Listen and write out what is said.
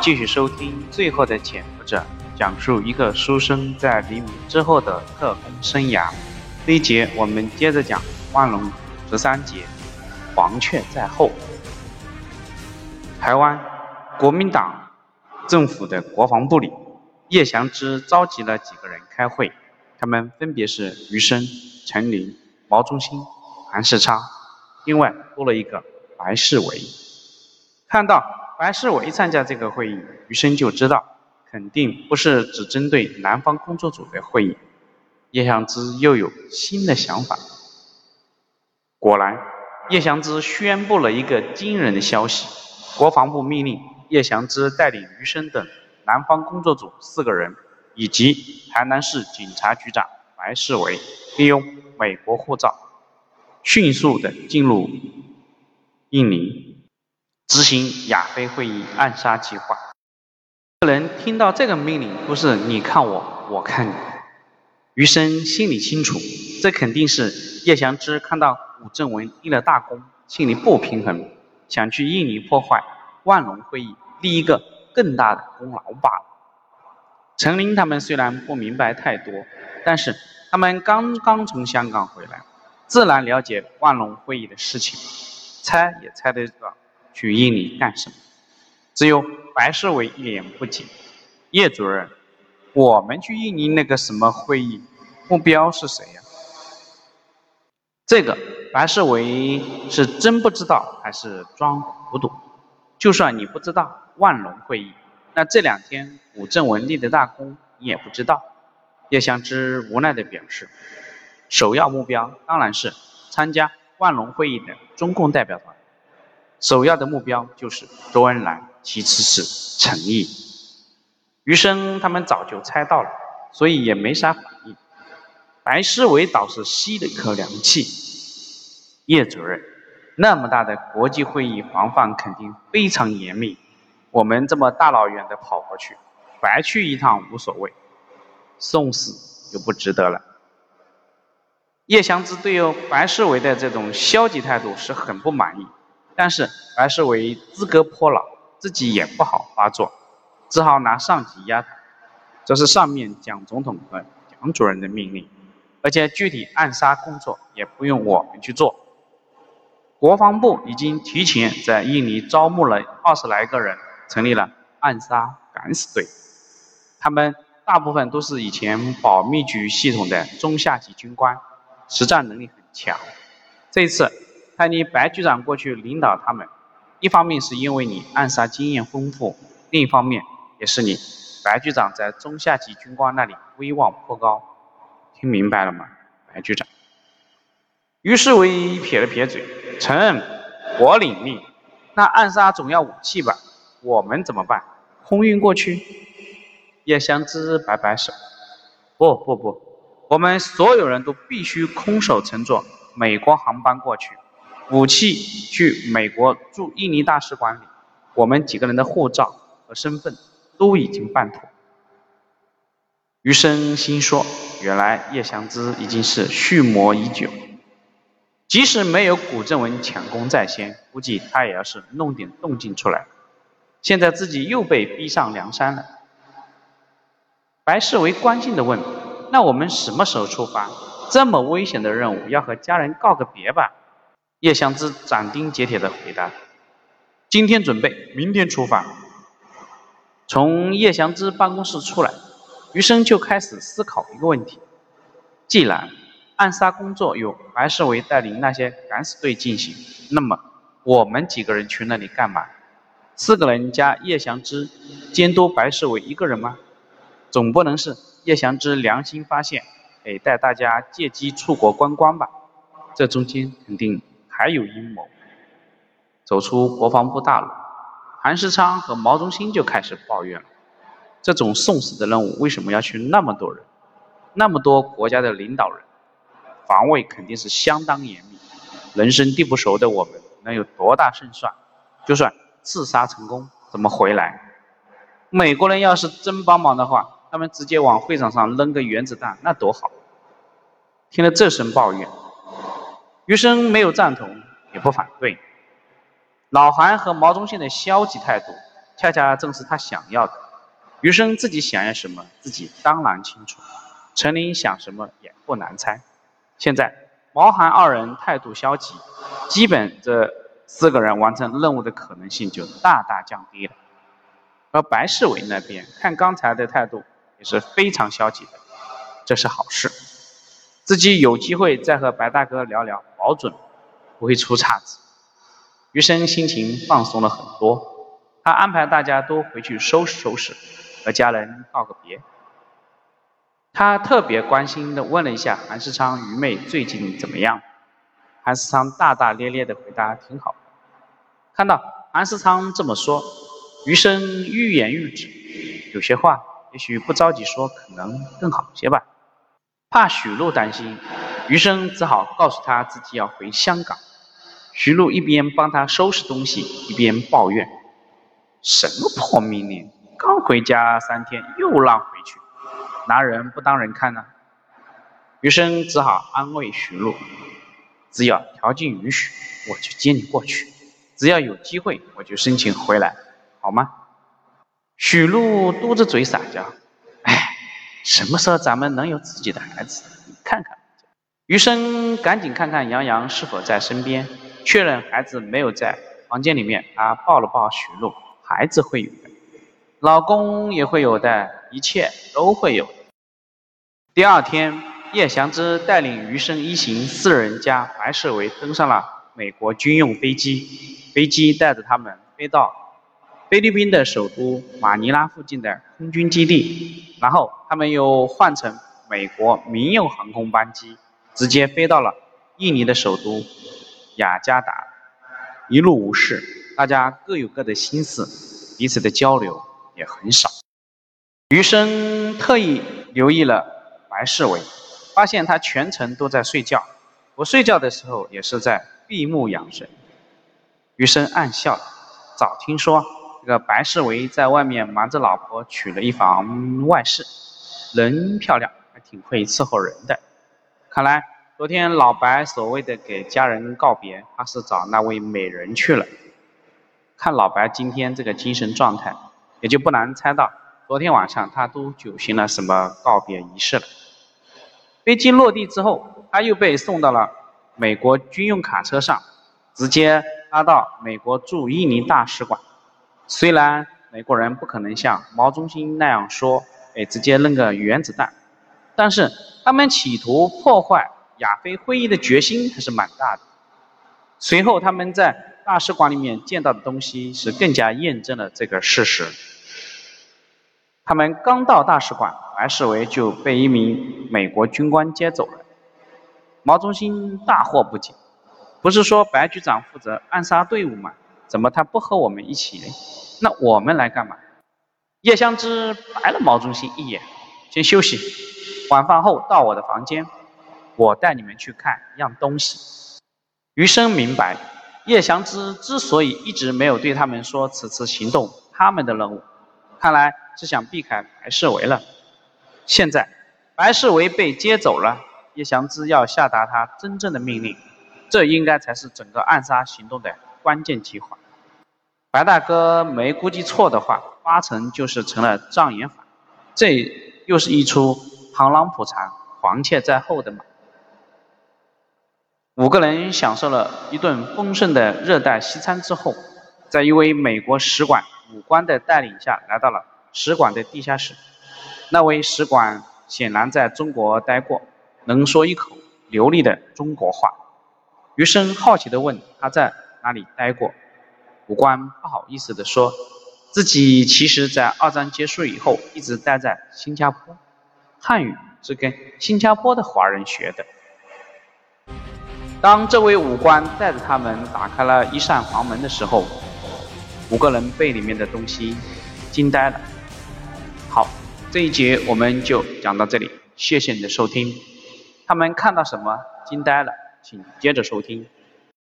继续收听《最后的潜伏者》，讲述一个书生在黎明之后的特工生涯。这一节我们接着讲万隆十三节，黄雀在后。台湾国民党政府的国防部里，叶祥之召集了几个人开会，他们分别是余生、陈林、毛中兴、韩世昌，另外多了一个白世维。看到。白世伟参加这个会议，余生就知道，肯定不是只针对南方工作组的会议。叶祥之又有新的想法。果然，叶祥之宣布了一个惊人的消息：国防部命令叶祥之带领余生等南方工作组四个人，以及台南市警察局长白世伟，利用美国护照，迅速的进入印尼。执行亚非会议暗杀计划。人听到这个命令，不是你看我，我看你。余生心里清楚，这肯定是叶祥之看到古正文立了大功，心里不平衡，想去印尼破坏万隆会议，立一个更大的功劳罢了。陈林他们虽然不明白太多，但是他们刚刚从香港回来，自然了解万隆会议的事情，猜也猜得到。去印尼干什么？只有白世伟一脸不解。叶主任，我们去印尼那个什么会议，目标是谁呀？这个白世伟是真不知道还是装糊涂？就算你不知道万隆会议，那这两天古正文立的大功你也不知道。叶向之无奈的表示，首要目标当然是参加万隆会议的中共代表团。首要的目标就是周恩来，其次是陈毅。余生他们早就猜到了，所以也没啥反应。白世维倒是吸了一口凉气。叶主任，那么大的国际会议，防范肯定非常严密。我们这么大老远的跑过去，白去一趟无所谓，送死就不值得了。叶祥之对于白世维的这种消极态度是很不满意。但是白世伟资格颇老，自己也不好发作，只好拿上级压他。这是上面蒋总统和蒋主任的命令，而且具体暗杀工作也不用我们去做。国防部已经提前在印尼招募了二十来个人，成立了暗杀敢死队。他们大部分都是以前保密局系统的中下级军官，实战能力很强。这次。派你白局长过去领导他们，一方面是因为你暗杀经验丰富，另一方面也是你白局长在中下级军官那里威望颇高。听明白了吗，白局长？于世伟撇了撇嘴：“承认，我领命。那暗杀总要武器吧？我们怎么办？空运过去？”叶湘之摆摆手：“不不不，我们所有人都必须空手乘坐美国航班过去。”武器去美国驻印尼大使馆里，我们几个人的护照和身份都已经办妥。余生心说：原来叶祥之已经是蓄谋已久，即使没有古正文抢功在先，估计他也要是弄点动静出来。现在自己又被逼上梁山了。白世维关心地问：那我们什么时候出发？这么危险的任务，要和家人告个别吧？叶祥之斩钉截铁的回答：“今天准备，明天出发。”从叶祥之办公室出来，余生就开始思考一个问题：既然暗杀工作由白世伟带领那些敢死队进行，那么我们几个人去那里干嘛？四个人加叶祥之监督白世伟一个人吗？总不能是叶祥之良心发现，哎，带大家借机出国观光吧？这中间肯定……还有阴谋。走出国防部大楼，韩世昌和毛中心就开始抱怨了：这种送死的任务为什么要去那么多人？那么多国家的领导人，防卫肯定是相当严密。人生地不熟的我们能有多大胜算？就算刺杀成功，怎么回来？美国人要是真帮忙的话，他们直接往会场上扔个原子弹，那多好！听了这声抱怨。余生没有赞同，也不反对。老韩和毛中信的消极态度，恰恰正是他想要的。余生自己想要什么，自己当然清楚。陈琳想什么也不难猜。现在毛韩二人态度消极，基本这四个人完成任务的可能性就大大降低了。而白世伟那边看刚才的态度也是非常消极的，这是好事。自己有机会再和白大哥聊聊，保准不会出岔子。余生心情放松了很多，他安排大家都回去收拾收拾，和家人告个别。他特别关心地问了一下韩世昌、余妹最近怎么样。韩世昌大大咧咧地回答：“挺好。”看到韩世昌这么说，余生欲言又止，有些话也许不着急说，可能更好些吧。怕许璐担心，余生只好告诉他自己要回香港。徐璐一边帮他收拾东西，一边抱怨：“什么破命令！刚回家三天，又让回去，拿人不当人看呢？”余生只好安慰徐璐：“只要条件允许，我就接你过去；只要有机会，我就申请回来，好吗？”许璐嘟着嘴撒娇：“，什么时候咱们能有自己的孩子？你看看。”余生赶紧看看杨洋是否在身边。确认孩子没有在房间里面，他抱了抱许璐，孩子会有的，老公也会有的，一切都会有。第二天，叶祥之带领余生一行四人加白世伟登上了美国军用飞机，飞机带着他们飞到菲律宾的首都马尼拉附近的空军基地，然后他们又换乘美国民用航空班机，直接飞到了印尼的首都。雅加达一路无事，大家各有各的心思，彼此的交流也很少。余生特意留意了白世伟，发现他全程都在睡觉，不睡觉的时候也是在闭目养神。余生暗笑，早听说这个白世伟在外面瞒着老婆娶了一房外室，人漂亮，还挺会伺候人的，看来。昨天老白所谓的给家人告别，他是找那位美人去了。看老白今天这个精神状态，也就不难猜到昨天晚上他都举行了什么告别仪式了。飞机落地之后，他又被送到了美国军用卡车上，直接拉到美国驻印尼大使馆。虽然美国人不可能像毛中心那样说，哎，直接扔个原子弹，但是他们企图破坏。亚非会议的决心还是蛮大的。随后他们在大使馆里面见到的东西是更加验证了这个事实。他们刚到大使馆，白世维就被一名美国军官接走了。毛中心大惑不解：“不是说白局长负责暗杀队伍吗？怎么他不和我们一起呢？那我们来干嘛？”叶香之白了毛中心一眼：“先休息，晚饭后到我的房间。”我带你们去看一样东西。余生明白，叶祥之之所以一直没有对他们说此次行动他们的任务，看来是想避开白世维了。现在白世维被接走了，叶祥之要下达他真正的命令，这应该才是整个暗杀行动的关键计划。白大哥没估计错的话，八成就是成了障眼法。这又是一出螳螂捕蝉，黄雀在后的马。五个人享受了一顿丰盛的热带西餐之后，在一位美国使馆武官的带领下来到了使馆的地下室。那位使馆显然在中国待过，能说一口流利的中国话。余生好奇地问他在哪里待过，武官不好意思地说，自己其实在二战结束以后一直待在新加坡，汉语是跟新加坡的华人学的。当这位武官带着他们打开了一扇房门的时候，五个人被里面的东西惊呆了。好，这一节我们就讲到这里，谢谢你的收听。他们看到什么惊呆了？请接着收听。